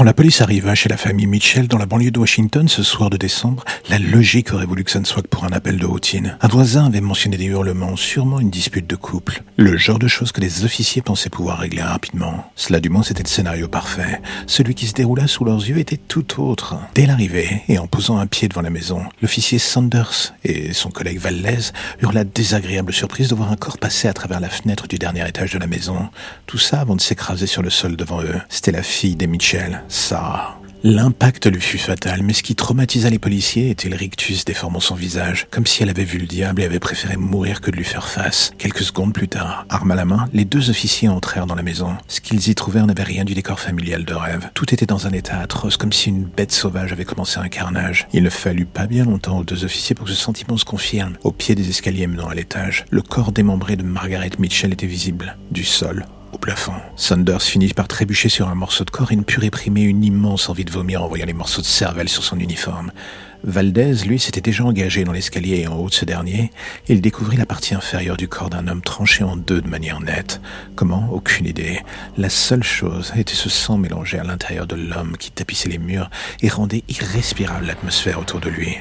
Quand la police arriva chez la famille Mitchell dans la banlieue de Washington ce soir de décembre, la logique aurait voulu que ça ne soit que pour un appel de routine. Un voisin avait mentionné des hurlements, sûrement une dispute de couple. Le genre de choses que les officiers pensaient pouvoir régler rapidement. Cela du moins c'était le scénario parfait. Celui qui se déroula sous leurs yeux était tout autre. Dès l'arrivée, et en posant un pied devant la maison, l'officier Sanders et son collègue Valdez eurent la désagréable surprise de voir un corps passer à travers la fenêtre du dernier étage de la maison. Tout ça avant de s'écraser sur le sol devant eux. C'était la fille des Mitchell. Sarah. L'impact lui fut fatal, mais ce qui traumatisa les policiers était le rictus déformant son visage, comme si elle avait vu le diable et avait préféré mourir que de lui faire face. Quelques secondes plus tard, arme à la main, les deux officiers entrèrent dans la maison. Ce qu'ils y trouvèrent n'avait rien du décor familial de rêve. Tout était dans un état atroce, comme si une bête sauvage avait commencé un carnage. Il ne fallut pas bien longtemps aux deux officiers pour que ce sentiment se confirme. Au pied des escaliers menant à l'étage, le corps démembré de Margaret Mitchell était visible, du sol plafond. Sanders finit par trébucher sur un morceau de corps et ne put réprimer une immense envie de vomir en voyant les morceaux de cervelle sur son uniforme. Valdez, lui, s'était déjà engagé dans l'escalier et en haut de ce dernier, il découvrit la partie inférieure du corps d'un homme tranché en deux de manière nette. Comment? Aucune idée. La seule chose était ce sang mélangé à l'intérieur de l'homme qui tapissait les murs et rendait irrespirable l'atmosphère autour de lui.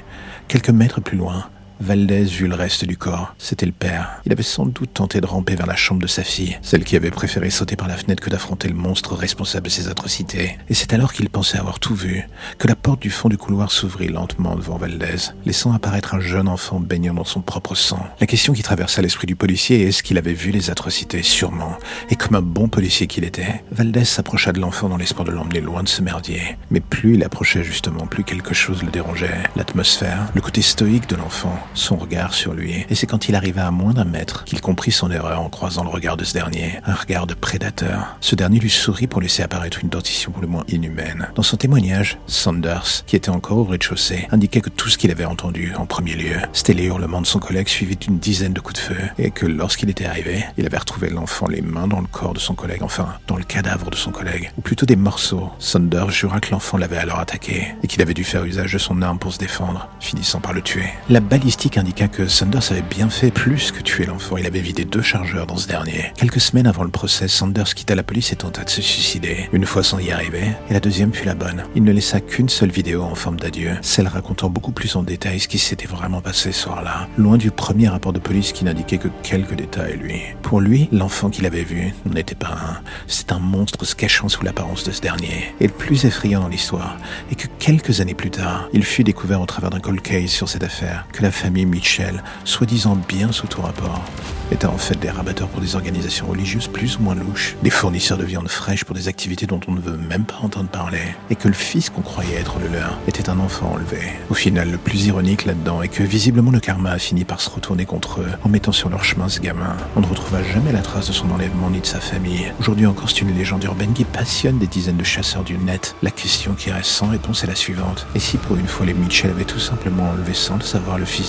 Quelques mètres plus loin, Valdez vit le reste du corps. C'était le père. Il avait sans doute tenté de ramper vers la chambre de sa fille, celle qui avait préféré sauter par la fenêtre que d'affronter le monstre responsable de ses atrocités. Et c'est alors qu'il pensait avoir tout vu, que la porte du fond du couloir s'ouvrit lentement devant Valdez, laissant apparaître un jeune enfant baignant dans son propre sang. La question qui traversa l'esprit du policier est est-ce qu'il avait vu les atrocités? Sûrement. Et comme un bon policier qu'il était, Valdez s'approcha de l'enfant dans l'espoir de l'emmener loin de ce merdier. Mais plus il approchait justement, plus quelque chose le dérangeait. L'atmosphère, le côté stoïque de l'enfant, son regard sur lui, et c'est quand il arriva à moins d'un mètre qu'il comprit son erreur en croisant le regard de ce dernier, un regard de prédateur. Ce dernier lui sourit pour laisser apparaître une dentition pour le moins inhumaine. Dans son témoignage, Sanders, qui était encore au rez-de-chaussée, indiquait que tout ce qu'il avait entendu en premier lieu, c'était les hurlements de son collègue suivis d'une dizaine de coups de feu, et que lorsqu'il était arrivé, il avait retrouvé l'enfant les mains dans le corps de son collègue, enfin, dans le cadavre de son collègue, ou plutôt des morceaux. Sanders jura que l'enfant l'avait alors attaqué, et qu'il avait dû faire usage de son arme pour se défendre, finissant par le tuer. La balistique indiqua que Sanders avait bien fait plus que tuer l'enfant. Il avait vidé deux chargeurs dans ce dernier. Quelques semaines avant le procès, Sanders quitta la police et tenta de se suicider. Une fois sans y arriver, et la deuxième fut la bonne. Il ne laissa qu'une seule vidéo en forme d'adieu, celle racontant beaucoup plus en détail ce qui s'était vraiment passé ce soir-là, loin du premier rapport de police qui n'indiquait que quelques détails, lui. Pour lui, l'enfant qu'il avait vu n'était pas un, c'est un monstre se cachant sous l'apparence de ce dernier. Et le plus effrayant dans l'histoire est que quelques années plus tard, il fut découvert au travers d'un cold case sur cette affaire que la famille Mitchell, soi-disant bien sous tout rapport, étaient en fait des rabatteurs pour des organisations religieuses plus ou moins louches, des fournisseurs de viande fraîche pour des activités dont on ne veut même pas entendre parler, et que le fils qu'on croyait être le leur était un enfant enlevé. Au final, le plus ironique là-dedans est que visiblement le karma a fini par se retourner contre eux en mettant sur leur chemin ce gamin. On ne retrouva jamais la trace de son enlèvement ni de sa famille. Aujourd'hui encore, c'est une légende urbaine qui passionne des dizaines de chasseurs du net. La question qui reste sans réponse est la suivante. Et si pour une fois les Mitchell avaient tout simplement enlevé sans le savoir le fils